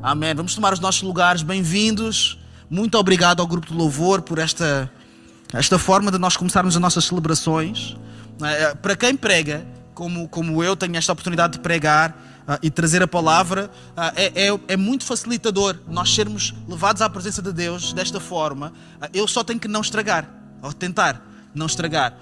Amém. Vamos tomar os nossos lugares. Bem-vindos. Muito obrigado ao grupo de louvor por esta, esta forma de nós começarmos as nossas celebrações. Eh, Para quem prega, como, como eu tenho esta oportunidade de pregar ah, e trazer a palavra, é, é, é muito facilitador nós sermos levados à presença de Deus desta forma. Eu só tenho que não estragar, ou tentar não estragar.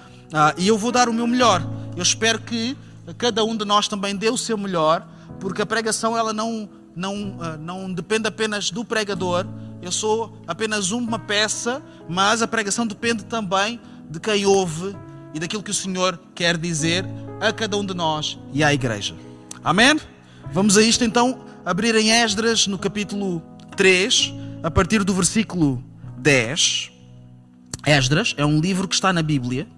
E eu vou dar o meu melhor. Eu espero que cada um de nós também dê o seu melhor, porque a pregação ela não, não, ah, não depende apenas do pregador. Eu sou apenas uma peça, mas a pregação depende também de quem ouve e daquilo que o Senhor quer dizer a cada um de nós e à igreja. Amém? Vamos a isto então abrir em Esdras no capítulo 3, a partir do versículo 10. Esdras é um livro que está na Bíblia.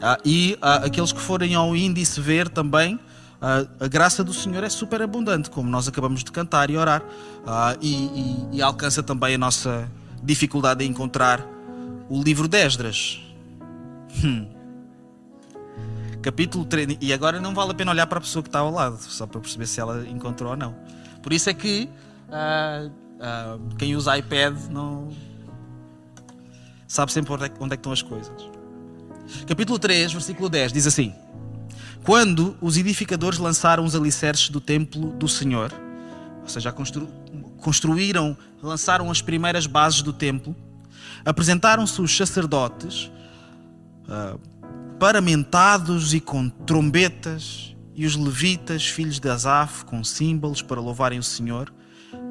Ah, e ah, aqueles que forem ao índice ver também, ah, a graça do Senhor é super abundante, como nós acabamos de cantar e orar, Ah, e, e- e alcança também a nossa dificuldade em encontrar o livro de Esdras. Hum. Capítulo 3. E agora não vale a pena olhar para a pessoa que está ao lado, só para perceber se ela encontrou ou não. Por isso é que ah, quem usa iPad não sabe sempre onde é, onde é que estão as coisas. Capítulo 3, versículo 10 diz assim: Quando os edificadores lançaram os alicerces do templo do Senhor, ou seja, constru- construíram, lançaram as primeiras bases do templo, apresentaram-se os sacerdotes, ah, paramentados e com trombetas, e os levitas, filhos de Asaf, com símbolos para louvarem o Senhor,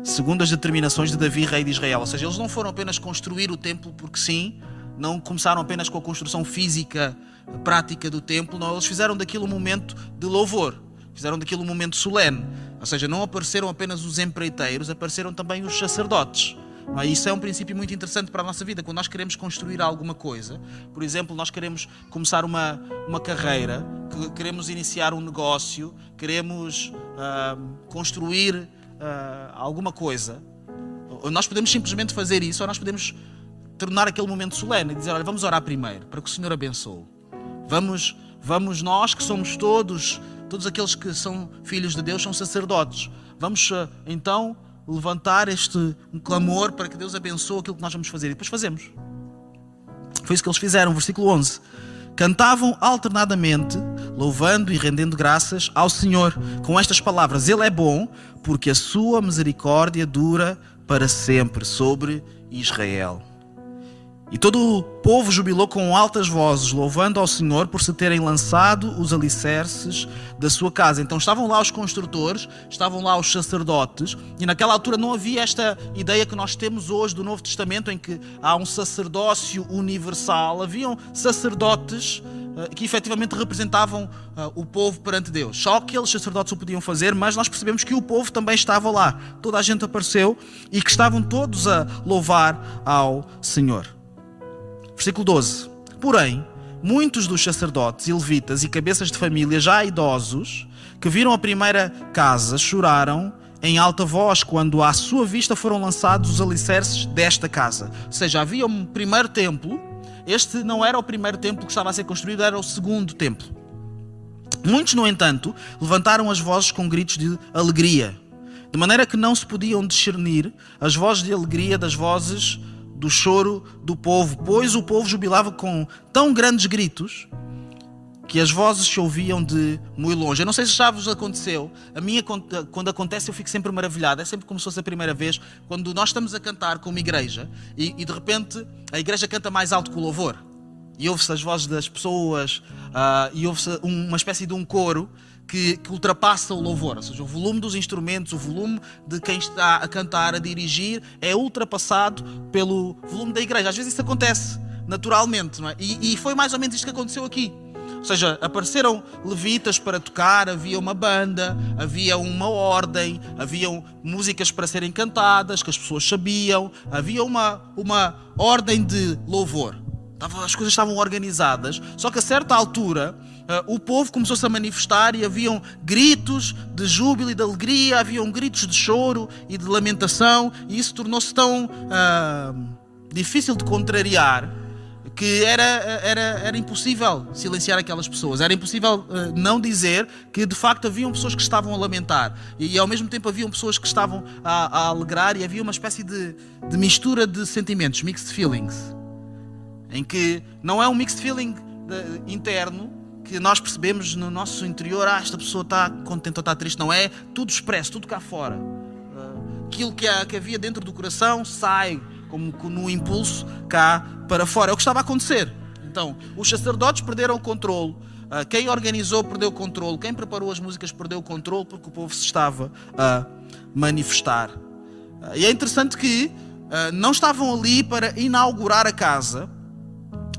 segundo as determinações de Davi, rei de Israel. Ou seja, eles não foram apenas construir o templo porque sim, não começaram apenas com a construção física, prática do templo, não, eles fizeram daquilo um momento de louvor, fizeram daquilo um momento solene. Ou seja, não apareceram apenas os empreiteiros, apareceram também os sacerdotes. É? Isso é um princípio muito interessante para a nossa vida. Quando nós queremos construir alguma coisa, por exemplo, nós queremos começar uma, uma carreira, que- queremos iniciar um negócio, queremos ah, construir ah, alguma coisa, nós podemos simplesmente fazer isso, ou nós podemos tornar aquele momento solene e dizer: Olha, vamos orar primeiro, para que o Senhor abençoe. Vamos, vamos nós que somos todos, todos aqueles que são filhos de Deus, são sacerdotes. Vamos ah, então levantar este clamor para que Deus abençoe aquilo que nós vamos fazer. E depois fazemos. Foi isso que eles fizeram, versículo 11. Cantavam alternadamente, louvando e rendendo graças ao Senhor, com estas palavras: Ele é bom, porque a sua misericórdia dura para sempre sobre Israel. E todo o povo jubilou com altas vozes, louvando ao Senhor por se terem lançado os alicerces da sua casa. Então estavam lá os construtores, estavam lá os sacerdotes, e naquela altura não havia esta ideia que nós temos hoje do Novo Testamento, em que há um sacerdócio universal. Haviam sacerdotes eh, que efetivamente representavam eh, o povo perante Deus. Só aqueles sacerdotes o podiam fazer, mas nós percebemos que o povo também estava lá. Toda a gente apareceu e que estavam todos a louvar ao Senhor. Versículo 12. Porém, muitos dos sacerdotes e levitas e cabeças de família já idosos que viram a primeira casa choraram em alta voz quando à sua vista foram lançados os alicerces desta casa. Ou seja, havia um primeiro templo. Este não era o primeiro templo que estava a ser construído, era o segundo templo. Muitos, no entanto, levantaram as vozes com gritos de alegria, de maneira que não se podiam discernir as vozes de alegria das vozes do choro do povo, pois o povo jubilava com tão grandes gritos que as vozes se ouviam de muito longe. Eu não sei se já vos aconteceu, a minha quando acontece eu fico sempre maravilhado, é sempre como se fosse a primeira vez, quando nós estamos a cantar como igreja e, e de repente a igreja canta mais alto que o louvor. E ouve-se as vozes das pessoas ah, e ouve-se uma espécie de um coro que, que ultrapassa o louvor, ou seja, o volume dos instrumentos, o volume de quem está a cantar, a dirigir, é ultrapassado pelo volume da igreja. Às vezes isso acontece naturalmente, não é? E, e foi mais ou menos isto que aconteceu aqui. Ou seja, apareceram levitas para tocar, havia uma banda, havia uma ordem, haviam músicas para serem cantadas, que as pessoas sabiam, havia uma, uma ordem de louvor. As coisas estavam organizadas, só que a certa altura o povo começou-se a manifestar e haviam gritos de júbilo e de alegria, haviam gritos de choro e de lamentação, e isso tornou-se tão uh, difícil de contrariar que era, era, era impossível silenciar aquelas pessoas, era impossível uh, não dizer que de facto haviam pessoas que estavam a lamentar. E, e ao mesmo tempo haviam pessoas que estavam a, a alegrar e havia uma espécie de, de, mistura de sentimentos, mixed feelings, em que não é um mixed feeling de, interno que nós percebemos no nosso interior, ah, esta pessoa está contente ou está triste, não é tudo expresso, tudo cá fora. Aquilo que, que havia dentro do coração sai como no impulso cá para fora. É o que estava a acontecer. Então, os sacerdotes perderam o controle. Ah, quem organizou perdeu o controle. Quem preparou as músicas perdeu o controle porque o povo se estava a manifestar. Ah, e é interessante que ah, não estavam ali para inaugurar a casa.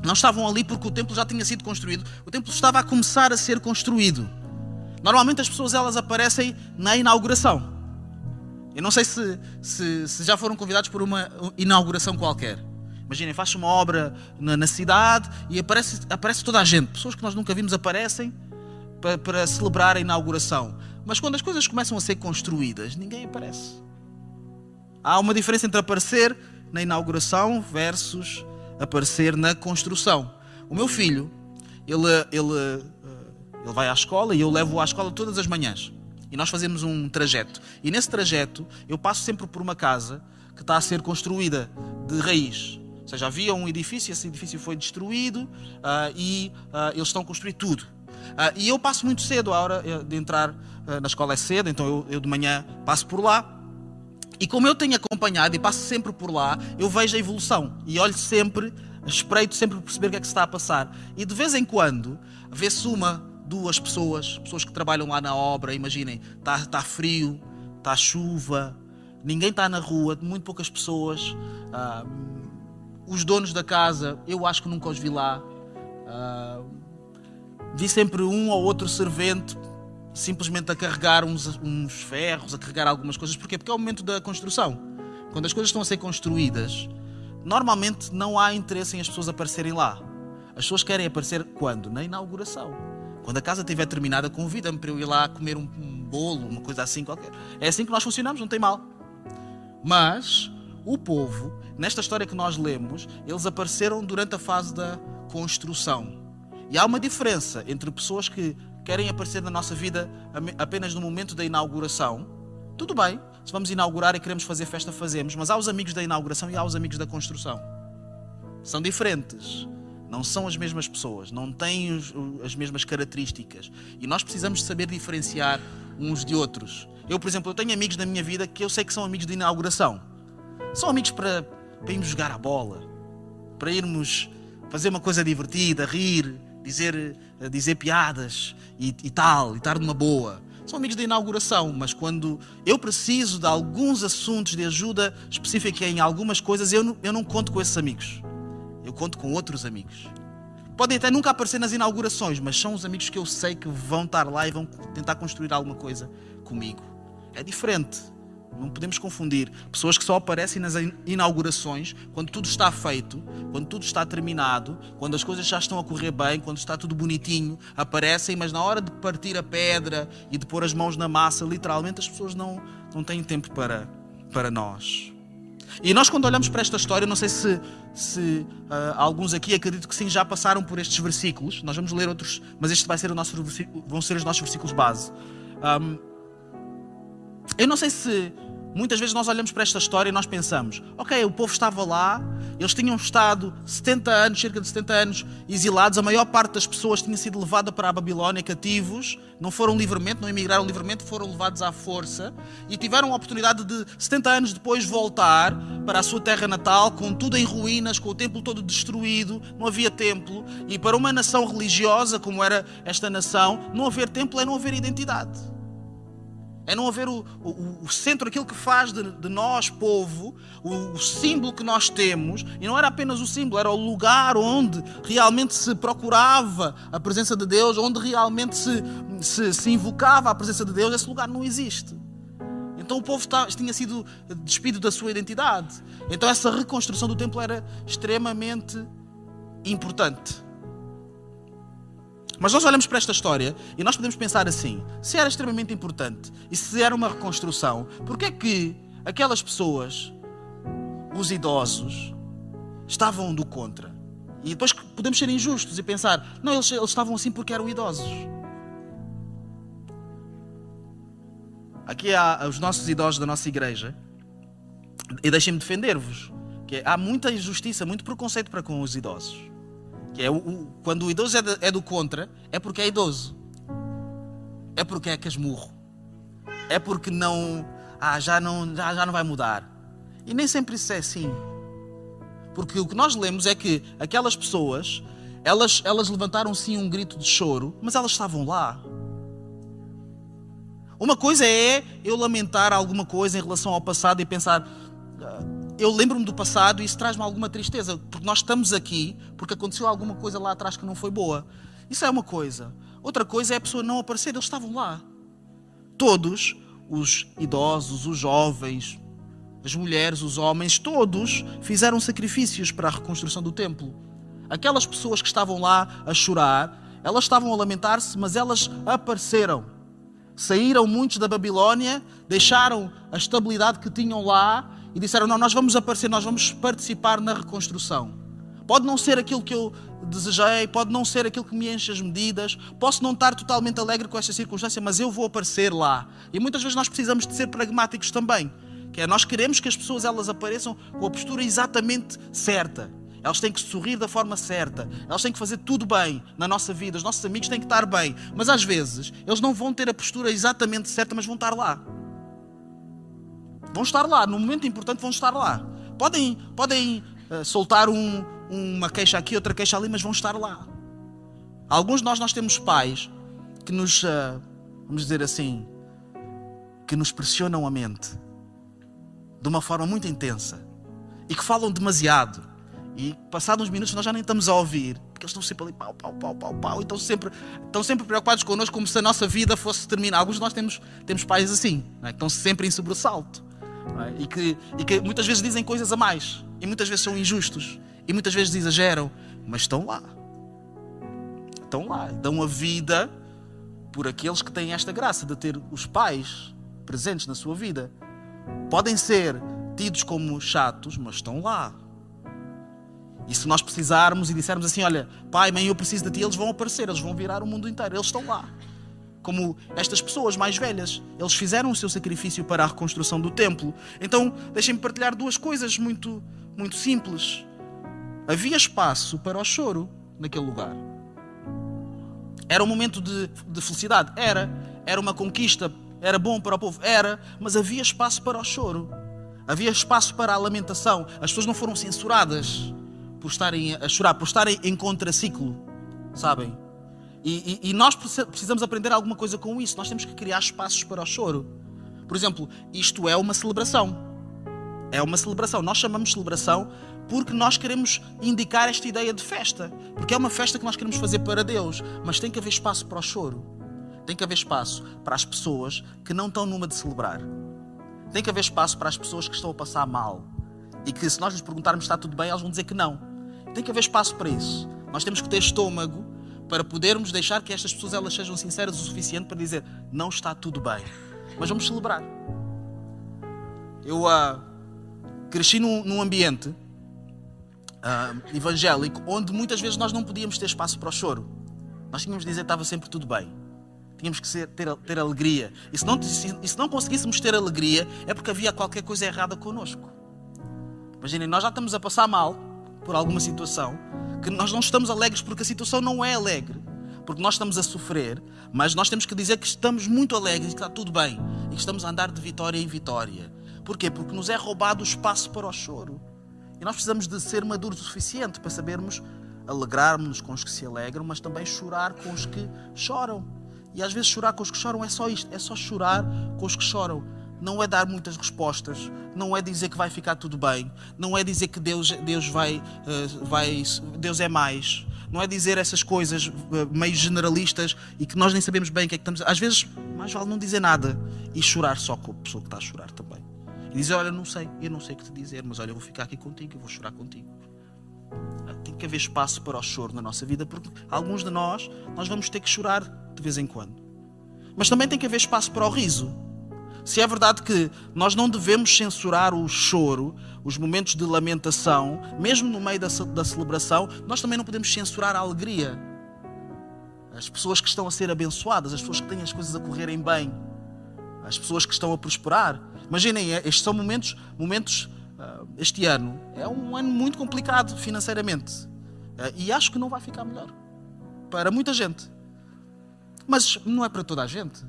Não estavam ali porque o templo já tinha sido construído. O templo estava a começar a ser construído. Normalmente as pessoas elas aparecem na inauguração. Eu não sei se, se, se já foram convidados por uma inauguração qualquer. Imaginem, faz uma obra na, na, cidade e aparece, aparece toda a gente. Pessoas que nós nunca vimos aparecem para, para celebrar a inauguração. Mas quando as coisas começam a ser construídas, ninguém aparece. Há uma diferença entre aparecer na inauguração versus aparecer na construção. O meu filho, ele, ele, eh, ele vai à escola e eu levo-o à escola todas as manhãs. E nós fazemos um trajeto. E nesse trajeto eu passo sempre por uma casa que está a ser construída de raiz. Ou seja, havia um edifício, esse edifício foi destruído uh, e uh, eles estão a construir tudo. Uh, e eu passo muito cedo, a hora eh, de entrar na escola é cedo, então eu, eu de manhã passo por lá. E como eu tenho acompanhado e passo sempre por lá, eu vejo a evolução e olho sempre, espreito sempre para perceber o que é que se está a passar. E de vez em quando vê-se uma duas pessoas, pessoas que trabalham lá na obra, imaginem, está tá frio, está chuva, ninguém está na rua, muito poucas pessoas. Uh, os donos da casa, eu acho que nunca os vi lá. Uh, vi sempre um ou outro servente simplesmente a carregar uns, uns ferros, a carregar algumas coisas. Porquê? Porque é o momento da construção. Quando as coisas estão a ser construídas, normalmente não há interesse em as pessoas aparecerem lá. As pessoas querem aparecer quando? Na inauguração. Quando a casa estiver terminada, convida-me para eu ir lá comer um, um bolo, uma coisa assim qualquer. É assim que nós funcionamos, não tem mal. Mas o povo, nesta história que nós lemos, eles apareceram durante a fase da construção. E há uma diferença entre pessoas que querem aparecer na nossa vida apenas no momento da inauguração. Tudo bem, se vamos inaugurar e queremos fazer festa, fazemos, mas há os amigos da inauguração e há os amigos da construção. São diferentes não são as mesmas pessoas, não têm as mesmas características. E nós precisamos saber diferenciar uns de outros. Eu, por exemplo, eu tenho amigos na minha vida que eu sei que são amigos de inauguração. São amigos para, para irmos jogar a bola, para irmos fazer uma coisa divertida, rir, dizer, dizer piadas e, e tal, e estar numa boa. São amigos de inauguração, mas quando eu preciso de alguns assuntos de ajuda específica em algumas coisas, eu eu não conto com esses amigos. Eu conto com outros amigos. Podem até nunca aparecer nas inaugurações, mas são os amigos que eu sei que vão estar lá e vão tentar construir alguma coisa comigo. É diferente. Não podemos confundir pessoas que só aparecem nas inaugurações quando tudo está feito, quando tudo está terminado, quando as coisas já estão a correr bem, quando está tudo bonitinho, aparecem, mas na hora de partir a pedra e de pôr as mãos na massa, literalmente as pessoas não, não têm tempo para, para nós. E nós, quando olhamos para esta história, não sei se, se uh, alguns aqui acredito que sim já passaram por estes versículos. Nós vamos ler outros, mas este vai ser o nosso vão ser os nossos versículos base. Um, eu não sei se Muitas vezes nós olhamos para esta história e nós pensamos: ok, o povo estava lá, eles tinham estado 70 anos, cerca de 70 anos, exilados, a maior parte das pessoas tinha sido levada para a Babilónia cativos, não foram livremente, não emigraram livremente, foram levados à força e tiveram a oportunidade de 70 anos depois voltar para a sua terra natal, com tudo em ruínas, com o templo todo destruído, não havia templo, e para uma nação religiosa como era esta nação, não haver templo é não haver identidade. É não haver o, o, o centro, aquilo que faz de, de nós, povo, o, o, símbolo que nós temos. E não era apenas o símbolo, era o lugar onde realmente se procurava a presença de Deus, onde realmente se, se, se invocava a presença de Deus. Esse lugar não existe. Então o povo tá, tinha sido despido da sua identidade. Então essa reconstrução do templo era extremamente importante. Mas nós olhamos para esta história e nós podemos pensar assim: se era extremamente importante e se era uma reconstrução, que é que aquelas pessoas, os idosos, estavam do contra? E depois podemos ser injustos e pensar: não, eles, eles estavam assim porque eram idosos. Aqui há os nossos idosos da nossa igreja, e deixem-me defender-vos, que há muita injustiça, muito preconceito para com os idosos. Que é o, o quando o idoso é, de, é do contra, é porque é idoso. É porque é casmurro. É porque não, ah, já não, já, já não vai mudar. E nem sempre isso é assim. Porque o que nós lemos é que aquelas pessoas, elas, elas levantaram sim um grito de choro, mas elas estavam lá. Uma coisa é eu lamentar alguma coisa em relação ao passado e pensar, ah, eu lembro-me do passado e isso traz-me alguma tristeza, porque nós estamos aqui porque aconteceu alguma coisa lá atrás que não foi boa. Isso é uma coisa. Outra coisa é a pessoa não aparecer, eles estavam lá. Todos, os idosos, os jovens, as mulheres, os homens, todos fizeram sacrifícios para a reconstrução do templo. Aquelas pessoas que estavam lá a chorar, elas estavam a lamentar-se, mas elas apareceram. Saíram muitos da Babilónia, deixaram a estabilidade que tinham lá e disseram: Não, nós vamos aparecer, nós vamos participar na reconstrução. Pode não ser aquilo que eu desejei, pode não ser aquilo que me enche as medidas, posso não estar totalmente alegre com esta circunstância, mas eu vou aparecer lá. E muitas vezes nós precisamos de ser pragmáticos também. Que é, nós queremos que as pessoas elas apareçam com a postura exatamente certa. Elas têm que sorrir da forma certa. Elas têm que fazer tudo bem na nossa vida. Os nossos amigos têm que estar bem. Mas às vezes eles não vão ter a postura exatamente certa, mas vão estar lá. Vão estar lá. No momento importante vão estar lá. Podem, podem uh, soltar um, uma queixa aqui, outra queixa ali, mas vão estar lá. Alguns de nós nós temos pais que nos, uh, vamos dizer assim, que nos pressionam a mente de uma forma muito intensa e que falam demasiado. E passados uns minutos nós já nem estamos a ouvir, porque eles estão sempre ali pau, pau, pau, pau, pau, e estão sempre, estão sempre preocupados connosco como se a nossa vida fosse terminar. Alguns de nós temos, temos pais assim, é? que estão sempre em sobressalto é? e, que, e que muitas vezes dizem coisas a mais, e muitas vezes são injustos, e muitas vezes exageram, mas estão lá. Estão lá, dão a vida por aqueles que têm esta graça de ter os pais presentes na sua vida podem ser tidos como chatos, mas estão lá. E se nós precisarmos e dissermos assim: Olha, pai, mãe, eu preciso de ti, eles vão aparecer, eles vão virar o mundo inteiro, eles estão lá. Como estas pessoas mais velhas, eles fizeram o seu sacrifício para a reconstrução do templo. Então, deixem-me partilhar duas coisas muito, muito simples. Havia espaço para o choro naquele lugar. Era um momento de, de felicidade? Era. Era uma conquista era bom para o povo? Era, mas havia espaço para o choro. Havia espaço para a lamentação. As pessoas não foram censuradas por estarem a chorar, por estarem em contraciclo, sabem? E, e, e, nós precisamos aprender alguma coisa com isso. Nós temos que criar espaços para o choro. Por exemplo, isto é uma celebração. É uma celebração. Nós chamamos celebração porque nós queremos indicar esta ideia de festa. Porque é uma festa que nós queremos fazer para Deus. Mas tem que haver espaço para o choro. Tem que haver espaço para as pessoas que não estão numa de celebrar. Tem que haver espaço para as pessoas que estão a passar mal. E que se nós lhes perguntarmos se está tudo bem, elas vão dizer que não. Tem que haver espaço para isso. Nós temos que ter estômago para podermos deixar que estas pessoas elas sejam sinceras o suficiente para dizer não está tudo bem. Mas vamos celebrar. Eu uh, cresci num, num ambiente uh, evangélico onde muitas vezes nós não podíamos ter espaço para o choro. Nós tínhamos de dizer que estava sempre tudo bem. Tínhamos que ser, ter, ter alegria. E se, não, se, e se não conseguíssemos ter alegria, é porque havia qualquer coisa errada connosco. Imaginem, nós já estamos a passar mal por alguma situação, que nós não estamos alegres porque a situação não é alegre, porque nós estamos a sofrer, mas nós temos que dizer que estamos muito alegres que está tudo bem e que estamos a andar de vitória em vitória. Porquê? Porque nos é roubado o espaço para o choro. E nós precisamos de ser maduros o suficiente para sabermos alegrarmos-nos com os que se alegram, mas também chorar com os que choram. E às vezes chorar com os que choram é só isto, é só chorar com os que choram. Não é dar muitas respostas, não é dizer que vai ficar tudo bem, não é dizer que Deus, Deus vai, uh, vai, Deus é mais, não é dizer essas coisas uh, meio generalistas e que nós nem sabemos bem o que é que estamos. Às vezes, mais vale não dizer nada e chorar só com a pessoa que está a chorar também. E dizer: Olha, não sei, eu não sei o que te dizer, mas olha, eu vou ficar aqui contigo, eu vou chorar contigo. Tem que haver espaço para o choro na nossa vida, porque alguns de nós, nós vamos ter que chorar de vez em quando. Mas também tem que haver espaço para o riso. Se é verdade que nós não devemos censurar o choro, os momentos de lamentação, mesmo no meio da, da celebração, nós também não podemos censurar a alegria. As pessoas que estão a ser abençoadas, as pessoas que têm as coisas a correrem bem, as pessoas que estão a prosperar. Imaginem, é, estes são momentos, momentos uh, este ano é um ano muito complicado financeiramente. Uh, e acho que não vai ficar melhor. Para muita gente. Mas não é para toda a gente.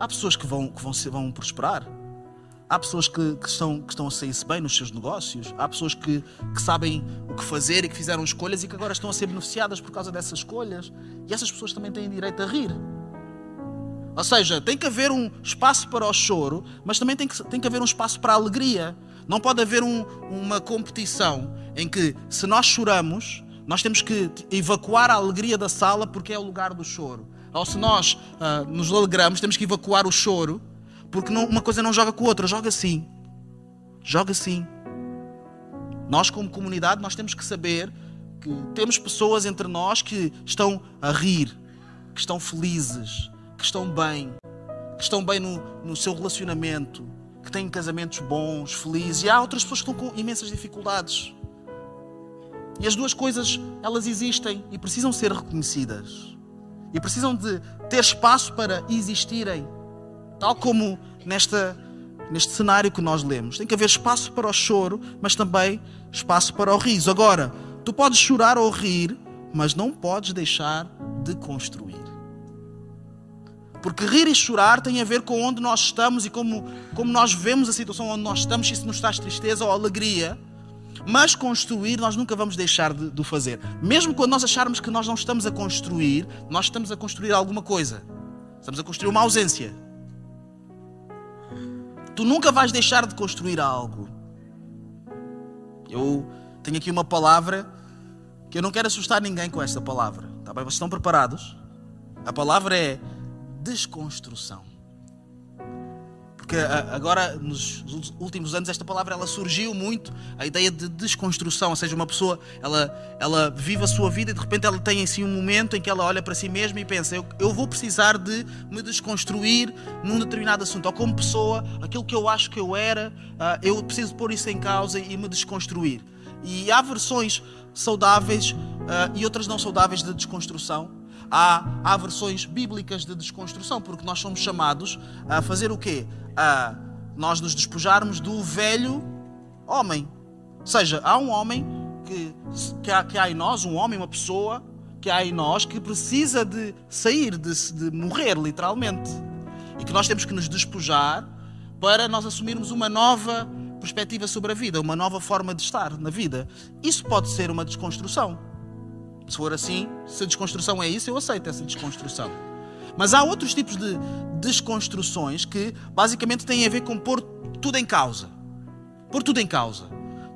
Há pessoas que vão, que vão, vão prosperar. Há pessoas que, que, estão, que estão a sair-se bem nos seus negócios. Há pessoas que, que sabem o que fazer e que fizeram escolhas e que agora estão a ser beneficiadas por causa dessas escolhas. E essas pessoas também têm direito a rir. Ou seja, tem que haver um espaço para o choro, mas também tem que, tem que haver um espaço para a alegria. Não pode haver um, uma competição em que, se nós choramos, nós temos que evacuar a alegria da sala porque é o lugar do choro ou se nós uh, nos alegramos, temos que evacuar o choro, porque não, uma coisa não joga com a outra, joga sim. Joga sim. Nós, como comunidade, nós temos que saber que temos pessoas entre nós que estão a rir, que estão felizes, que estão bem, que estão bem no, no seu relacionamento, que têm casamentos bons, felizes, e há outras pessoas que estão com imensas dificuldades. E as duas coisas, elas existem e precisam ser reconhecidas e precisam de ter espaço para existirem, tal como nesta, neste cenário que nós lemos. Tem que haver espaço para o choro, mas também espaço para o riso. Agora, tu podes chorar ou rir, mas não podes deixar de construir. Porque rir e chorar tem a ver com onde nós estamos e como, como nós vemos a situação onde nós estamos, se isso nos traz tristeza ou alegria. Mas construir nós nunca vamos deixar de, de fazer. Mesmo quando nós acharmos que nós não estamos a construir, nós estamos a construir alguma coisa. Estamos a construir uma ausência. Tu nunca vais deixar de construir algo. Eu tenho aqui uma palavra que eu não quero assustar ninguém com esta palavra. Tá bem? Vocês estão preparados? A palavra é desconstrução. Porque agora, nos últimos anos, esta palavra ela surgiu muito, a ideia de desconstrução, ou seja, uma pessoa, ela, ela vive a sua vida e de repente ela tem assim um momento em que ela olha para si mesma e pensa, eu, eu vou precisar de me desconstruir num determinado assunto, ou como pessoa, aquilo que eu acho que eu era, uh, eu preciso pôr isso em causa e me desconstruir. E há versões saudáveis uh, e outras não saudáveis de desconstrução. Há, há versões bíblicas de desconstrução, porque nós somos chamados a fazer o quê? a nós nos despojarmos do velho homem. Ou seja, há um homem que, que, há, que há em nós, um homem, uma pessoa que há em nós que precisa de sair, de, de morrer, literalmente. E que nós temos que nos despojar para nós assumirmos uma nova perspectiva sobre a vida, uma nova forma de estar na vida. Isso pode ser uma desconstrução. Se for assim, se a desconstrução é isso, eu aceito essa desconstrução. Mas há outros tipos de desconstruções que basicamente têm a ver com pôr tudo em causa. Pôr tudo em causa.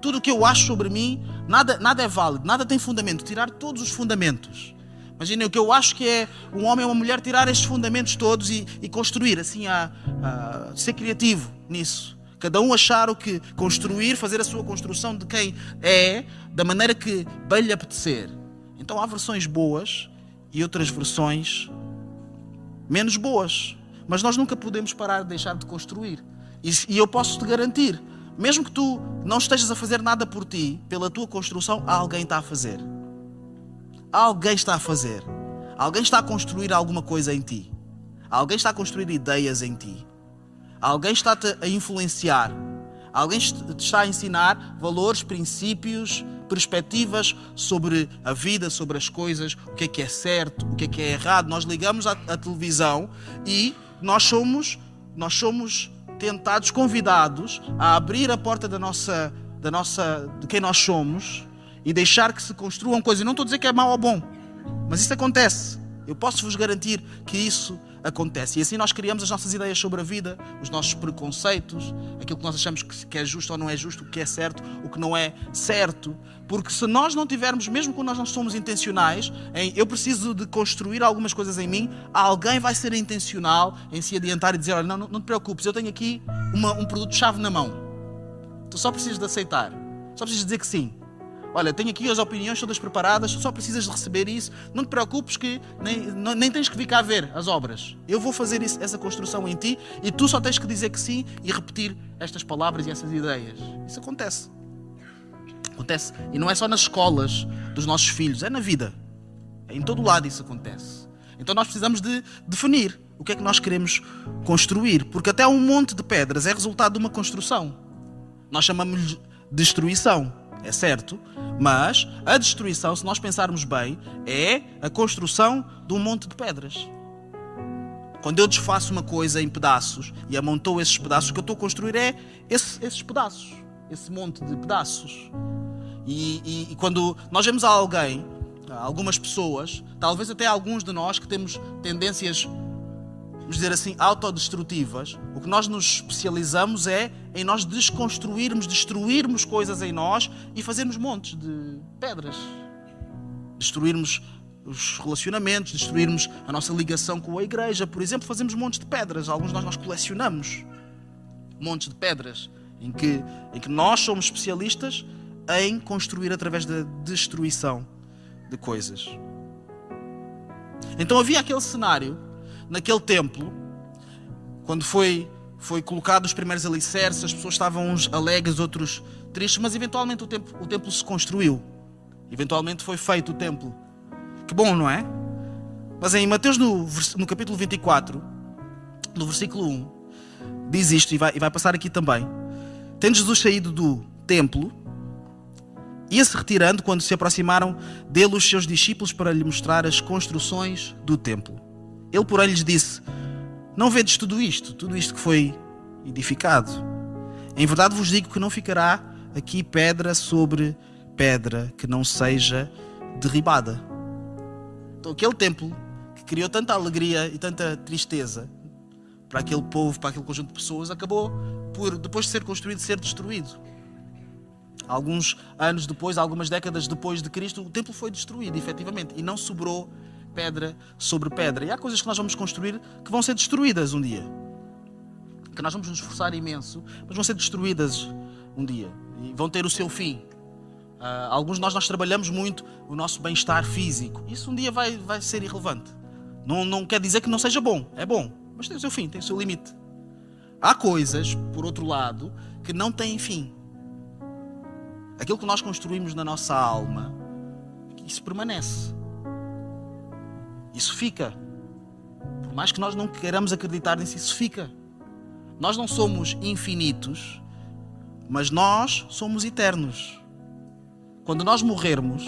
Tudo o que eu acho sobre mim, nada, nada é válido, nada tem fundamento. Tirar todos os fundamentos. Imaginem o que eu acho que é um homem ou uma mulher tirar estes fundamentos todos e, e construir, assim, a, a, ser criativo nisso. Cada um achar o que construir, fazer a sua construção de quem é, da maneira que bem lhe apetecer. Então há versões boas e outras versões menos boas. Mas nós nunca podemos parar de deixar de construir. E eu posso te garantir, mesmo que tu não estejas a fazer nada por ti, pela tua construção, alguém está a fazer. Alguém está a fazer. Alguém está a construir alguma coisa em ti. Alguém está a construir ideias em ti. Alguém está-te a influenciar. Alguém te está a ensinar valores, princípios, perspectivas sobre a vida, sobre as coisas, o que é que é certo, o que é que é errado. Nós ligamos a televisão e nós somos, nós somos tentados, convidados a abrir a porta da nossa, da nossa, de quem nós somos e deixar que se construam coisas. não estou a dizer que é mau ou bom, mas isso acontece. Eu posso vos garantir que isso acontece. E assim nós criamos as nossas ideias sobre a vida, os nossos preconceitos, aquilo que nós achamos que é justo ou não é justo, o que é certo, o que não é certo. Porque se nós não tivermos, mesmo quando nós não somos intencionais, em eu preciso de construir algumas coisas em mim, alguém vai ser intencional em se adiantar e dizer: olha, não, não te preocupes, eu tenho aqui uma, um produto-chave na mão. Tu só precisas de aceitar, só precisas de dizer que sim. Olha, tenho aqui as opiniões todas preparadas, só precisas de receber isso. Não te preocupes que nem, não, nem tens que vir cá ver as obras. Eu vou fazer isso, essa construção em ti e tu só tens que dizer que sim e repetir estas palavras e essas ideias. Isso acontece. Acontece. E não é só nas escolas dos nossos filhos, é na vida. É em todo lado isso acontece. Então nós precisamos de definir o que é que nós queremos construir. Porque até um monte de pedras é resultado de uma construção. Nós chamamos-lhe destruição, é certo, mas a destruição, se nós pensarmos bem, é a construção de um monte de pedras. Quando eu desfaço uma coisa em pedaços e amontou esses pedaços, o que eu estou a construir é esse, esses pedaços, esse monte de pedaços. E, e, e, quando nós vemos alguém, algumas pessoas, talvez até alguns de nós que temos tendências vamos dizer assim, autodestrutivas, o que nós nos especializamos é em nós desconstruirmos, destruirmos coisas em nós e fazermos montes de pedras. Destruirmos os relacionamentos, destruirmos a nossa ligação com a igreja, por exemplo, fazemos montes de pedras. Alguns de nós, nós colecionamos montes de pedras em que, em que nós somos especialistas em construir através da destruição de coisas. Então havia aquele cenário naquele templo, quando foi, foi colocado os primeiros alicerces, as pessoas estavam uns alegres, outros tristes, mas eventualmente o templo, o templo se construiu. Eventualmente foi feito o templo. Que bom, não é? Mas em Mateus, no, no capítulo 24, no versículo 1, diz isto, e vai, e vai passar aqui também. Tendo Jesus saído do templo, ia-se retirando quando se aproximaram dele os seus discípulos para lhe mostrar as construções do templo. Ele, porém, lhes disse: Não vedes tudo isto, tudo isto que foi edificado? Em verdade vos digo que não ficará aqui pedra sobre pedra que não seja derribada. Então, aquele templo que criou tanta alegria e tanta tristeza para aquele povo, para aquele conjunto de pessoas, acabou por, depois de ser construído, ser destruído. Alguns anos depois, algumas décadas depois de Cristo, o templo foi destruído, efetivamente, e não sobrou pedra sobre pedra. E há coisas que nós vamos construir que vão ser destruídas um dia. Que nós vamos nos esforçar imenso, mas vão ser destruídas um dia. E vão ter o seu fim. Uh, alguns de nós, nós trabalhamos muito o nosso bem-estar físico. Isso um dia vai, vai ser irrelevante. Não, não quer dizer que não seja bom. É bom. Mas tem o seu fim, tem o seu limite. Há coisas, por outro lado, que não têm fim. Aquilo que nós construímos na nossa alma, isso permanece. Isso fica. Por mais que nós não queiramos acreditar nisso, isso fica. Nós não somos infinitos, mas nós somos eternos. Quando nós morrermos,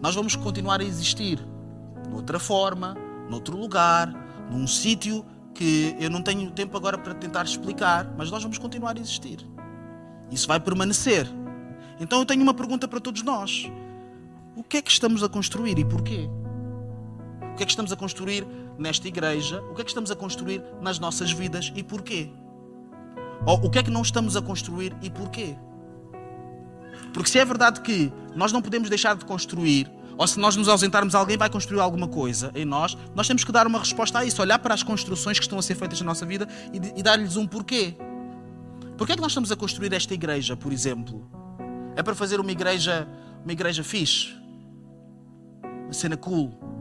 nós vamos continuar a existir noutra forma, noutro lugar, num sítio que eu não tenho tempo agora para tentar explicar, mas nós vamos continuar a existir. Isso vai permanecer. Então eu tenho uma pergunta para todos nós: o que é que estamos a construir e porquê? Que é que estamos a construir nesta igreja? O que é que estamos a construir nas nossas vidas e porquê? Ou o que é que não estamos a construir e porquê? Porque se é verdade que nós não podemos deixar de construir, ou se nós nos ausentarmos, alguém vai construir alguma coisa em nós, nós temos que dar uma resposta a isso, olhar para as construções que estão a ser feitas na nossa vida e, e dar-lhes um porquê. Porquê é que nós estamos a construir esta igreja, por exemplo? É para fazer uma igreja, uma igreja fixe? Uma cena cool?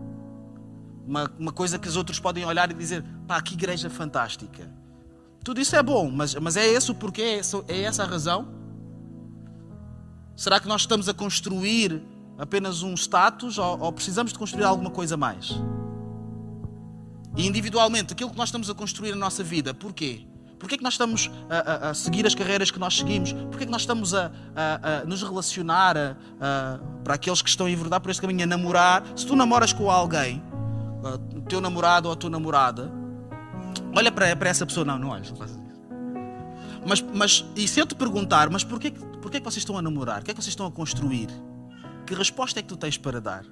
Uma, uma coisa que os outros podem olhar e dizer: pá, que igreja fantástica. Tudo isso é bom, mas, mas é esse o porquê? É essa a razão? Será que nós estamos a construir apenas um status ou, ou precisamos de construir alguma coisa mais? E individualmente, aquilo que nós estamos a construir na nossa vida, porquê? Porquê é que nós estamos a, a, a, seguir as carreiras que nós seguimos? Porquê é que nós estamos a, a nos relacionar para aqueles que estão em verdade por este caminho, a namorar? Se tu namoras com alguém, o teu namorado ou a tua namorada, olha para, para essa pessoa, não, não olhes, não isso. Mas, mas, e se eu te perguntar, mas porquê, porquê que vocês estão a namorar? O que é que vocês estão a construir? Que resposta é que tu tens para dar?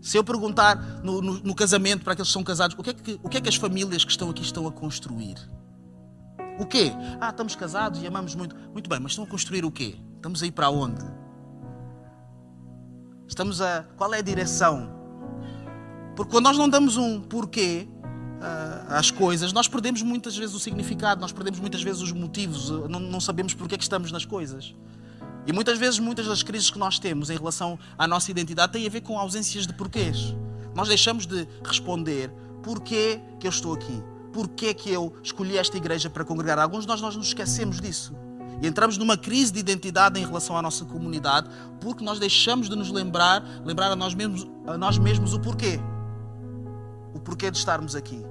Se eu perguntar no, no, no, casamento para aqueles que são casados, o que, é que, o que é que as famílias que estão aqui estão a construir? O quê? Ah, estamos casados e amamos muito. Muito bem, mas estão a construir o quê? Estamos a ir para onde? Estamos a. Qual é a direção? Porque quando nós não damos um porquê uh, às coisas, nós perdemos muitas vezes o significado, nós perdemos muitas vezes os motivos, uh, não, não, sabemos porquê que estamos nas coisas. E muitas vezes, muitas das crises que nós temos em relação à nossa identidade têm a ver com ausências de porquês. Nós deixamos de responder porquê que eu estou aqui, porquê que eu escolhi esta igreja para congregar. Alguns de nós, nós nos esquecemos disso. E entramos numa crise de identidade em relação à nossa comunidade porque nós deixamos de nos lembrar, lembrar a nós mesmos, a nós mesmos o porquê. O porquê de estarmos aqui.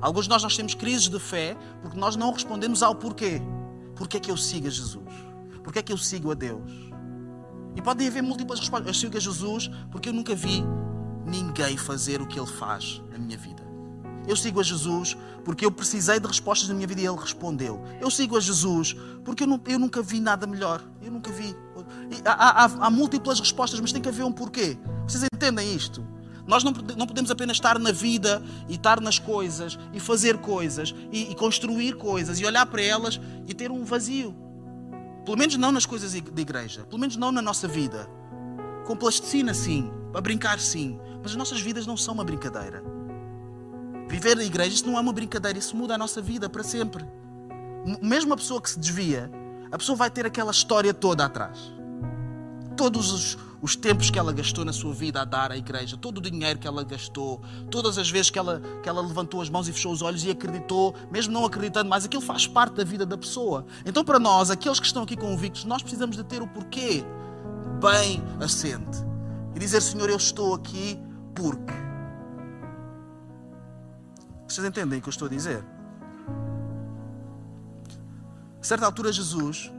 Alguns de nós, nós temos crises de fé porque nós não respondemos ao porquê. Porquê é que eu sigo a Jesus? Porquê é que eu sigo a Deus? E podem haver múltiplas respostas. Eu sigo a Jesus porque eu nunca vi ninguém fazer o que Ele faz na minha vida. Eu sigo a Jesus porque eu precisei de respostas na minha vida e Ele respondeu. Eu sigo a Jesus porque eu, não, eu nunca vi nada melhor. Eu nunca vi. Há, há, há, múltiplas respostas, mas tem que haver um porquê. Vocês entendem isto? Nós não, não podemos apenas estar na vida e estar nas coisas e fazer coisas e, e construir coisas e olhar para elas e ter um vazio. Pelo menos não nas coisas de igreja. Pelo menos não na nossa vida. Com plasticina, sim. Para brincar, sim. Mas as nossas vidas não são uma brincadeira. Viver na igreja, isso não é uma brincadeira. Isso muda a nossa vida para sempre. Mesmo a pessoa que se desvia, a pessoa vai ter aquela história toda atrás. Todos os, os tempos que ela gastou na sua vida a dar à igreja, todo o dinheiro que ela gastou, todas as vezes que ela, que ela levantou as mãos e fechou os olhos e acreditou, mesmo não acreditando mais, aquilo faz parte da vida da pessoa. Então, para nós, aqueles que estão aqui convictos, nós precisamos de ter o porquê bem assente e dizer: Senhor, eu estou aqui porque. Vocês entendem o que eu estou a dizer? A certa altura, Jesus,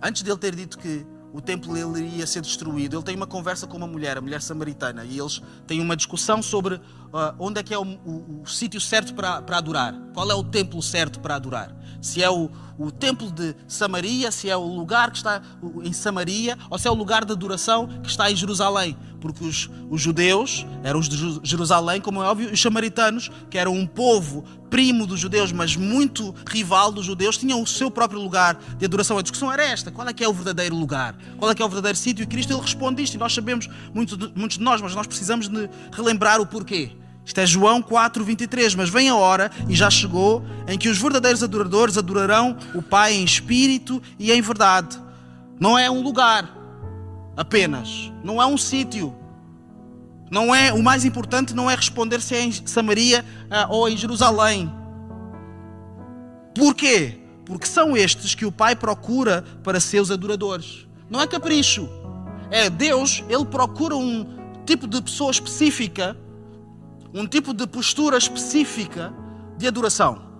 antes dele ter dito que o templo ele iria ser destruído. Ele tem uma conversa com uma mulher, a mulher samaritana, e eles têm uma discussão sobre uh, onde é que é o, o, o sítio certo para, para adorar, qual é o templo certo para adorar. Se é o, o templo de Samaria, se é o lugar que está em Samaria, ou se é o lugar de adoração que está em Jerusalém. Porque os, os judeus eram os de Jerusalém, como é óbvio, e os samaritanos, que eram um povo primo dos judeus, mas muito rival dos judeus, tinham o seu próprio lugar de adoração. A discussão era esta: qual é que é o verdadeiro lugar? Qual é que é o verdadeiro sítio? E Cristo ele responde isto, e nós sabemos, muitos de, muitos de nós, mas nós precisamos de relembrar o porquê. Isto é João 4, 23. Mas vem a hora, e já chegou, em que os verdadeiros adoradores adorarão o Pai em espírito e em verdade. Não é um lugar apenas, não é um sítio. Não é o mais importante não é responder se é em Samaria ah, ou em Jerusalém. Porquê? Porque são estes que o Pai procura para seus adoradores. Não é capricho. É Deus, ele procura um tipo de pessoa específica um tipo de postura específica de adoração.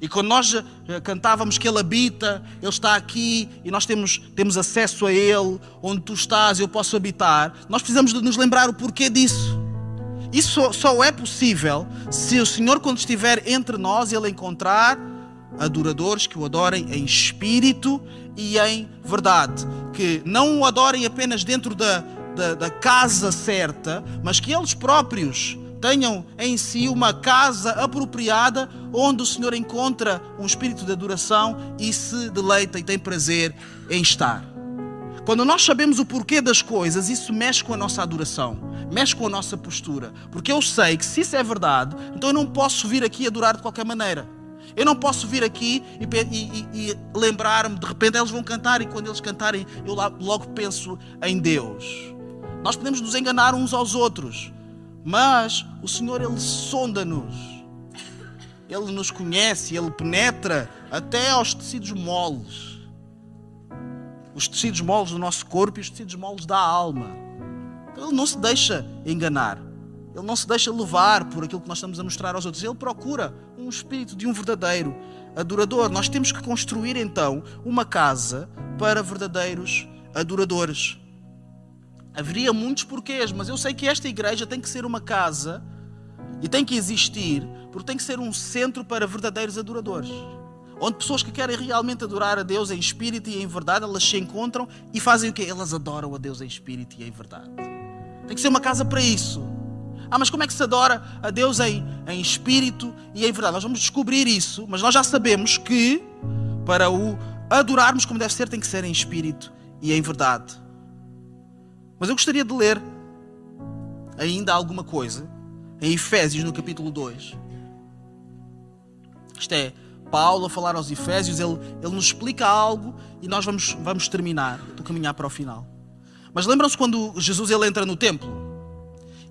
E quando nós eh, cantávamos que Ele habita, Ele está aqui e nós temos, temos acesso a Ele, onde tu estás eu posso habitar, nós precisamos de nos lembrar o porquê disso. Isso só, só é possível se o Senhor, quando estiver entre nós, Ele encontrar adoradores que o adorem em espírito e em verdade. Que não o adorem apenas dentro da, da, da casa certa, mas que eles próprios tenham em si uma casa apropriada onde o Senhor encontra um espírito de adoração e se deleita e tem prazer em estar. Quando nós sabemos o porquê das coisas, isso mexe com a nossa adoração, mexe com a nossa postura. Porque eu sei que se isso é verdade, então eu não posso vir aqui adorar de qualquer maneira. Eu não posso vir aqui e, e, e lembrar-me, de repente eles vão cantar e quando eles cantarem eu logo penso em Deus. Nós podemos nos enganar uns aos outros, mas o Senhor, Ele sonda-nos. Ele nos conhece, Ele penetra até aos tecidos moles. Os tecidos moles do nosso corpo e os tecidos moles da alma. Ele não se deixa enganar. Ele não se deixa levar por aquilo que nós estamos a mostrar aos outros. Ele procura um espírito de um verdadeiro adorador. Nós temos que construir então uma casa para verdadeiros adoradores haveria muitos porquês, mas eu sei que esta igreja tem que ser uma casa e tem que existir, porque tem que ser um centro para verdadeiros adoradores. Onde pessoas que querem realmente adorar a Deus em espírito e em verdade, elas se encontram e fazem o quê? Elas adoram a Deus em espírito e em verdade. Tem que ser uma casa para isso. Ah, mas como é que se adora a Deus em, em espírito e em verdade? Nós vamos descobrir isso, mas nós já sabemos que para o adorarmos como deve ser, tem que ser em espírito e em verdade. Mas eu gostaria de ler ainda alguma coisa em Efésios, no capítulo 2. Isto é Paulo a falar aos Efésios, ele, ele nos explica algo e nós vamos, vamos terminar, do caminhar para o final. Mas lembram-se quando Jesus ele entra no templo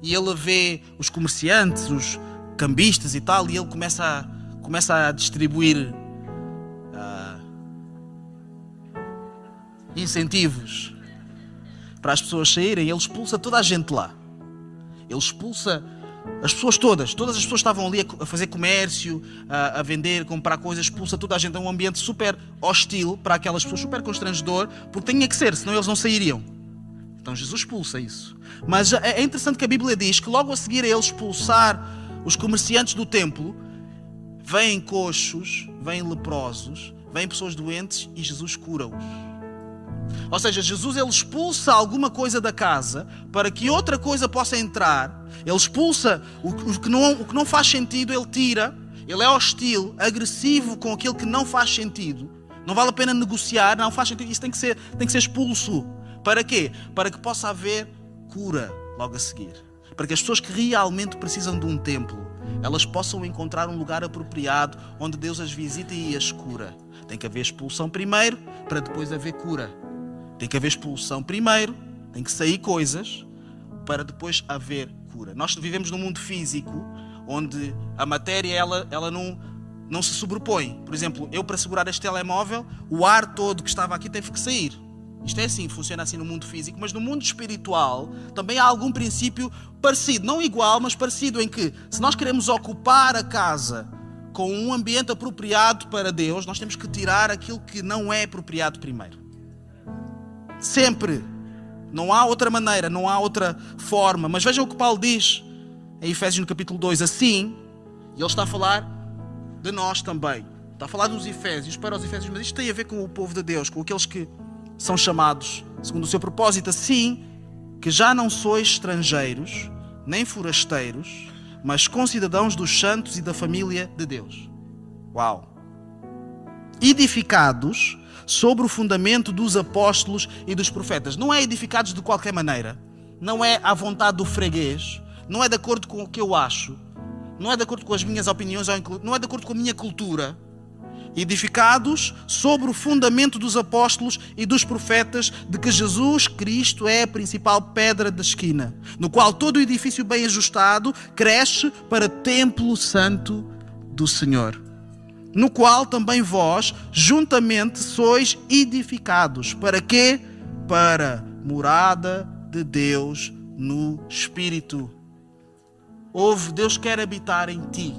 e ele vê os comerciantes, os cambistas e tal, e ele começa a, começa a distribuir uh, incentivos para as pessoas saírem, ele expulsa toda a gente lá. Ele expulsa as pessoas todas, todas as pessoas estavam ali a fazer comércio, a, a, vender, comprar coisas, expulsa toda a gente. É um ambiente super hostil para aquelas pessoas, super constrangedor, porque tinha que ser, senão eles não sairiam. Então Jesus expulsa isso. Mas é, é interessante que a Bíblia diz que logo a seguir a ele expulsar os comerciantes do templo, vêm coxos, vêm leprosos, vêm pessoas doentes e Jesus cura-os. Ou seja, Jesus ele expulsa alguma coisa da casa para que outra coisa possa entrar. Ele expulsa o, o, que não, o que não faz sentido, ele tira. Ele é hostil, agressivo com aquilo que não faz sentido. Não vale a pena negociar, não faz sentido. Isso tem que ser, tem que ser expulso. Para quê? Para que possa haver cura logo a seguir. Para que as pessoas que realmente precisam de um templo, elas possam encontrar um lugar apropriado onde Deus as visita e as cura. Tem que haver expulsão primeiro, para depois haver cura. Tem que haver expulsão primeiro, tem que sair coisas para depois haver cura. Nós vivemos num mundo físico onde a matéria ela, ela não, não se sobrepõe. Por exemplo, eu para segurar este telemóvel, o ar todo que estava aqui teve que sair. Isto é assim, funciona assim no mundo físico, mas no mundo espiritual também há algum princípio parecido, não igual, mas parecido, em que se nós queremos ocupar a casa com um ambiente apropriado para Deus, nós temos que tirar aquilo que não é apropriado primeiro. Sempre. Não há outra maneira, não há outra forma. Mas vejam o que Paulo diz em Efésios no capítulo 2. Assim, e ele está a falar de nós também. Está a falar dos Efésios para os Efésios, mas isto tem a ver com o povo de Deus, com aqueles que são chamados segundo o seu propósito. Assim, que já não sois estrangeiros, nem forasteiros, mas concidadãos dos santos e da família de Deus. Uau! Edificados sobre o fundamento dos apóstolos e dos profetas. Não é edificados de qualquer maneira. Não é à vontade do freguês. Não é de acordo com o que eu acho. Não é de acordo com as minhas opiniões. Não é de acordo com a minha cultura. Edificados sobre o fundamento dos apóstolos e dos profetas, de que Jesus Cristo é a principal pedra da esquina, no qual todo o edifício bem ajustado cresce para templo santo do Senhor no qual também vós, juntamente, sois edificados. Para quê? Para morada de Deus no Espírito. Ouve, Deus quer habitar em ti.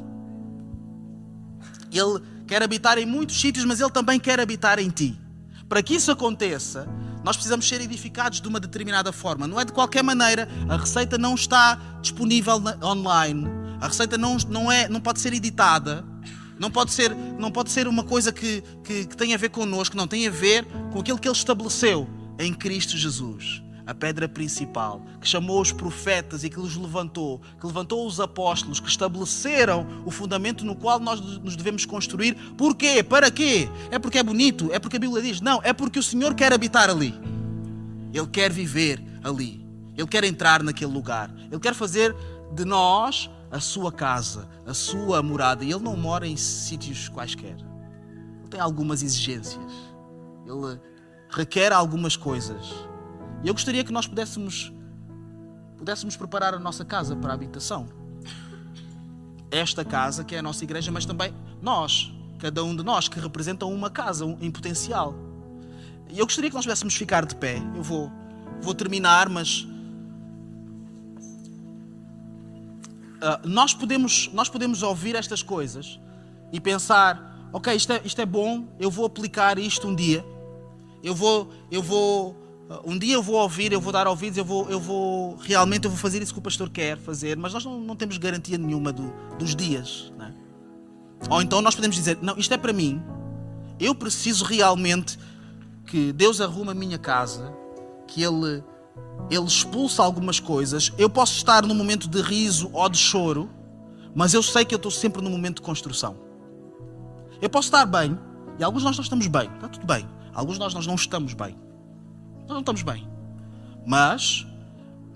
Ele quer habitar em muitos sítios, mas Ele também quer habitar em ti. Para que isso aconteça, nós precisamos ser edificados de uma determinada forma. Não é de qualquer maneira. A receita não está disponível online. A receita não, não, é, não pode ser editada não pode ser, não pode ser uma coisa que, que, que tem a ver connosco, não, tem a ver com aquilo que Ele estabeleceu em Cristo Jesus a pedra principal, que chamou os profetas e que os levantou, que levantou os apóstolos, que estabeleceram o fundamento no qual nós nos devemos construir. Porquê? Para quê? É porque é bonito? É porque a Bíblia diz? Não, é porque o Senhor quer habitar ali. Ele quer viver ali. Ele quer entrar naquele lugar. Ele quer fazer de nós a sua casa, a sua morada. E ele não mora em sítios quaisquer. Ele tem algumas exigências. Ele requer algumas coisas. E eu gostaria que nós pudéssemos pudéssemos preparar a nossa casa para a habitação. Esta casa que é a nossa igreja, mas também nós, cada um de nós que representam uma casa em potencial. E eu gostaria que nós pudéssemos ficar de pé. Eu vou vou terminar, mas uh, nós, podemos, nós podemos ouvir estas coisas e pensar: ok, isto é, isto é bom, eu vou aplicar isto um dia. Eu vou, eu vou, uh, um dia eu vou ouvir, eu vou dar ouvidos, eu vou, eu vou realmente eu vou fazer isso que o pastor quer fazer, mas nós não, não temos garantia nenhuma do, dos dias. Né? Ou então nós podemos dizer: não, isto é para mim, eu preciso realmente que Deus arruma a minha casa, que Ele ele expulsa algumas coisas. Eu posso estar num momento de riso ou de choro, mas eu sei que eu estou sempre no momento de construção. Eu posso estar bem, e alguns de nós não estamos bem, está tudo bem. Alguns de nós, nós não estamos bem. Nós não estamos bem. Mas,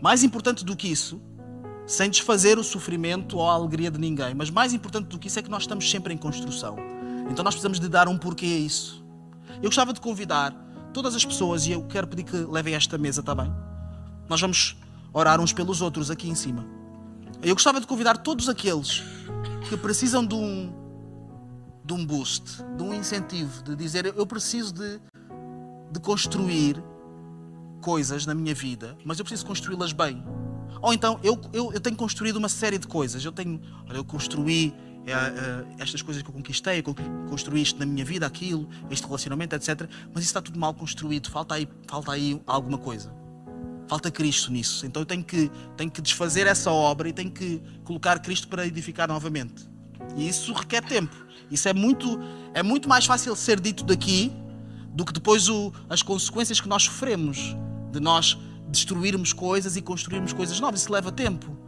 mais importante do que isso, sem desfazer o sofrimento ou a alegria de ninguém, mas mais importante do que isso é que nós estamos sempre em construção. Então nós precisamos de dar um porquê a isso. Eu gostava de convidar todas as pessoas, e eu quero pedir que levem esta mesa, está bem? Nós vamos orar uns pelos outros aqui em cima. Eu gostava de convidar todos aqueles que precisam de um, de um boost, de um incentivo, de dizer eu preciso de, de construir coisas na minha vida, mas eu preciso construí-las bem. Ou então, eu, eu, eu tenho construído uma série de coisas. Eu tenho, olha, eu construí é, é, estas coisas que eu conquistei, eu construí isto na minha vida, aquilo, este relacionamento, etc. Mas isso está tudo mal construído, falta aí, falta aí alguma coisa. Falta Cristo nisso. Então eu tenho que, tenho que desfazer essa obra e tenho que colocar Cristo para edificar novamente. E isso requer tempo. Isso é muito, é muito mais fácil ser dito daqui do que depois o, as consequências que nós sofremos de nós destruirmos coisas e construirmos coisas novas. Isso leva tempo.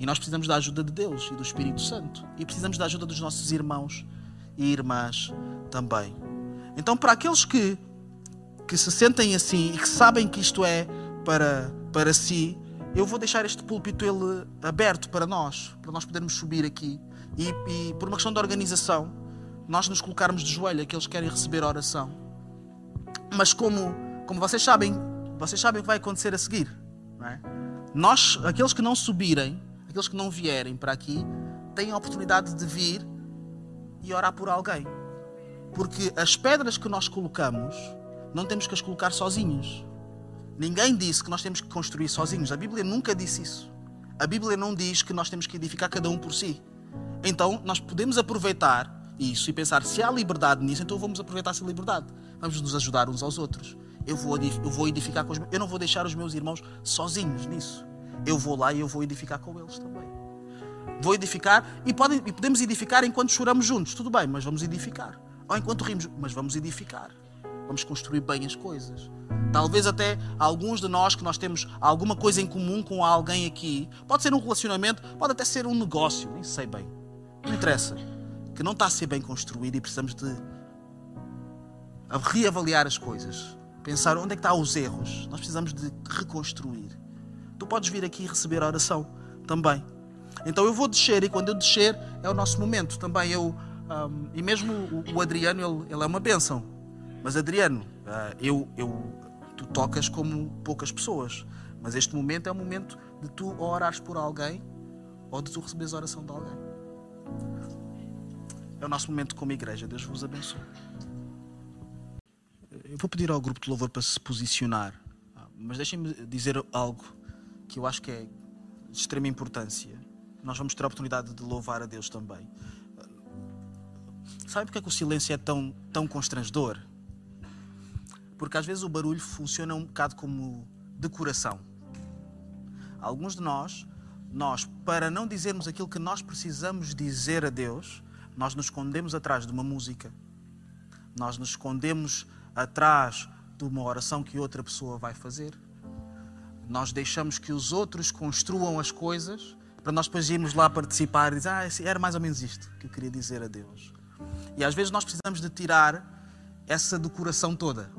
E nós precisamos da ajuda de Deus e do Espírito Santo. E precisamos da ajuda dos nossos irmãos e irmãs também. Então, para aqueles que, que se sentem assim e que sabem que isto é para, para si, eu vou deixar este púlpito ele aberto para nós, para nós podermos subir aqui. E, e por uma questão de organização, nós nos colocarmos de joelho, aqueles que querem receber a oração. Mas como, como vocês sabem, vocês sabem o que vai acontecer a seguir. É? Nós, aqueles que não subirem, aqueles que não vierem para aqui, têm a oportunidade de vir e orar por alguém. Porque as pedras que nós colocamos, não temos que as colocar sozinhos. Ninguém disse que nós temos que construir sozinhos. A Bíblia nunca disse isso. A Bíblia não diz que nós temos que edificar cada um por si. Então, nós podemos aproveitar isso e pensar: se há liberdade nisso, então vamos aproveitar essa liberdade. Vamos nos ajudar uns aos outros. Eu vou, eu vou edificar com os meus. Eu não vou deixar os meus irmãos sozinhos nisso eu vou lá e eu vou edificar com eles também. Vou edificar e, podem, e podemos edificar enquanto choramos juntos, tudo bem, mas vamos edificar. Ou enquanto rimos, mas vamos edificar. Vamos construir bem as coisas. Talvez até alguns de nós que nós temos alguma coisa em comum com alguém aqui, pode ser um relacionamento, pode até ser um negócio, nem sei bem. Não interessa. Que não está a ser bem construído e precisamos de reavaliar as coisas. Pensar onde é que estão os erros. Nós precisamos de reconstruir tu podes vir aqui receber a oração também. Então eu vou descer e quando eu descer é o nosso momento também. Eu, um, e mesmo o, o Adriano, ele, ele, é uma bênção. Mas Adriano, uh, eu, eu, tu tocas como poucas pessoas. Mas este momento é o momento de tu orares por alguém ou de tu receberes a oração de alguém. É o nosso momento como igreja. Deus vos abençoe. Eu vou pedir ao grupo de louvor para se posicionar. Mas deixem-me dizer algo que eu acho que é de extrema importância. Nós vamos ter a oportunidade de louvar a Deus também. Sabe porque é que o silêncio é tão, tão constrangedor? Porque às vezes o barulho funciona um bocado como decoração. Alguns de nós, nós, para não dizermos aquilo que nós precisamos dizer a Deus, nós nos escondemos atrás de uma música. Nós nos escondemos atrás de uma oração que outra pessoa vai fazer nós deixamos que os outros construam as coisas para nós depois irmos lá participar e dizer, ah, era mais ou menos isto que eu queria dizer a Deus. E às vezes nós precisamos de tirar essa decoração toda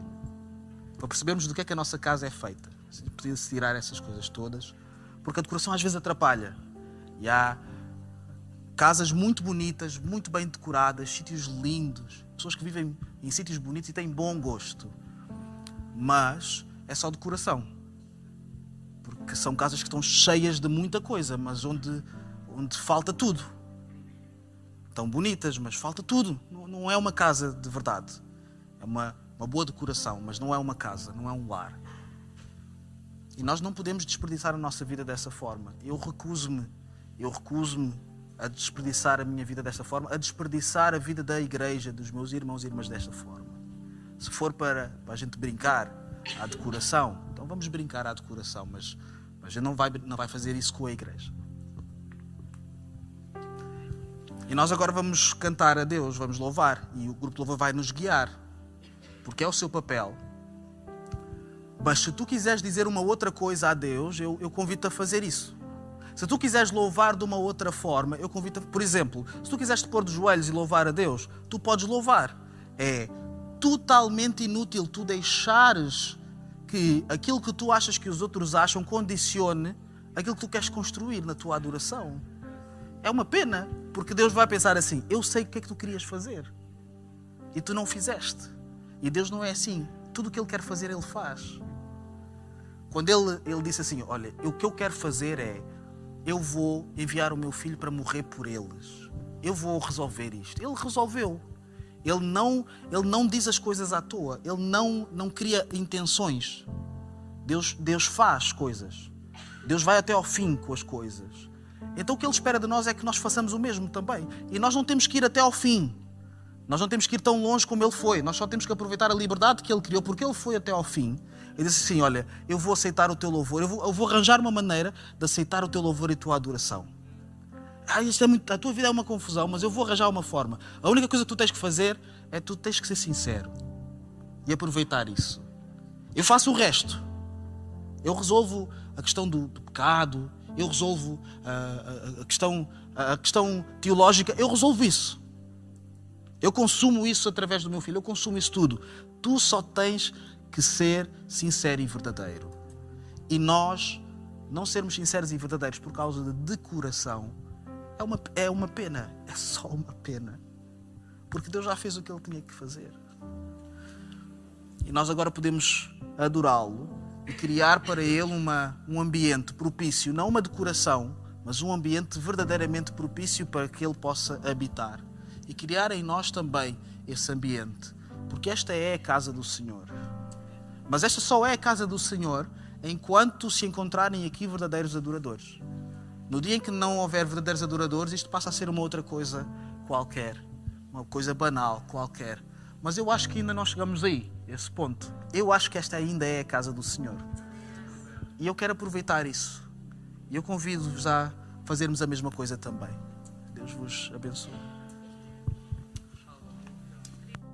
para percebermos do que é que a nossa casa é feita. Precisa-se tirar essas coisas todas, porque a decoração às vezes atrapalha. E há casas muito bonitas, muito bem decoradas, sítios lindos, pessoas que vivem em sítios bonitos e têm bom gosto. Mas é só decoração que são casas que estão cheias de muita coisa, mas onde, onde falta tudo. Estão bonitas, mas falta tudo. Não, não é uma casa de verdade. É uma, uma boa decoração, mas não é uma casa, não é um lar. E nós não podemos desperdiçar a nossa vida dessa forma. Eu recuso-me, eu recuso-me a desperdiçar a minha vida dessa forma, a desperdiçar a vida da igreja, dos meus irmãos e irmãs desta forma. Se for para, para a gente brincar à decoração, então vamos brincar à decoração, mas a gente não vai, não vai fazer isso com a igreja. E nós agora vamos cantar a Deus, vamos louvar. E o grupo de louvor vai nos guiar. Porque é o seu papel. Mas se tu quiseres dizer uma outra coisa a Deus, eu, eu convido-te a fazer isso. Se tu quiseres louvar de uma outra forma, eu convido-te, por exemplo, se tu quiseres te pôr de joelhos e louvar a Deus, tu podes louvar. É totalmente inútil tu deixares que aquilo que tu achas que os outros acham condicione aquilo que tu queres construir na tua adoração. É uma pena, porque Deus vai pensar assim: eu sei o que é que tu querias fazer. e tu não fizeste. E Deus não é assim. Tudo o que Ele quer fazer, Ele faz. Quando Ele, ele disse assim: Olha, o que eu quero fazer é, eu vou enviar o meu filho para morrer por eles. Eu vou resolver isto. Ele resolveu. Ele não, ele não diz as coisas à toa. Ele não, não cria intenções. Deus, Deus faz coisas. Deus vai até ao fim com as coisas. Então o que Ele espera de nós é que nós façamos o mesmo também. E nós não temos que ir até ao fim. Nós não temos que ir tão longe como Ele foi. Nós só temos que aproveitar a liberdade que Ele criou, porque Ele foi até ao fim. Ele disse assim: Olha, eu vou aceitar o teu louvor, eu vou, eu vou arranjar uma maneira de aceitar o teu louvor e a tua adoração. Ah, isto é muito, a tua vida é uma confusão, mas eu vou arranjar uma forma. A única coisa que tu tens que fazer é tu tens que ser sincero e aproveitar isso. Eu faço o resto. Eu resolvo a questão do, do pecado, eu resolvo a, a, a, questão, a questão teológica, eu resolvo isso. Eu consumo isso através do meu filho, eu consumo isso tudo. Tu só tens que ser sincero e verdadeiro. E nós não sermos sinceros e verdadeiros por causa de decoração é uma, é uma pena, é só uma pena. Porque Deus já fez o que Ele tinha que fazer. E nós agora podemos adorá-lo e criar para Ele uma, um ambiente propício, não uma decoração, mas um ambiente verdadeiramente propício para que Ele possa habitar. E criar em nós também esse ambiente. Porque esta é a casa do Senhor. Mas esta só é a casa do Senhor enquanto se encontrarem aqui verdadeiros adoradores. No dia em que não houver verdadeiros adoradores, isto passa a ser uma outra coisa qualquer, uma coisa banal qualquer. Mas eu acho que ainda não chegamos aí, esse ponto. Eu acho que esta ainda é a casa do Senhor. E eu quero aproveitar isso. E eu convido-vos a fazermos a mesma coisa também. Deus vos abençoe.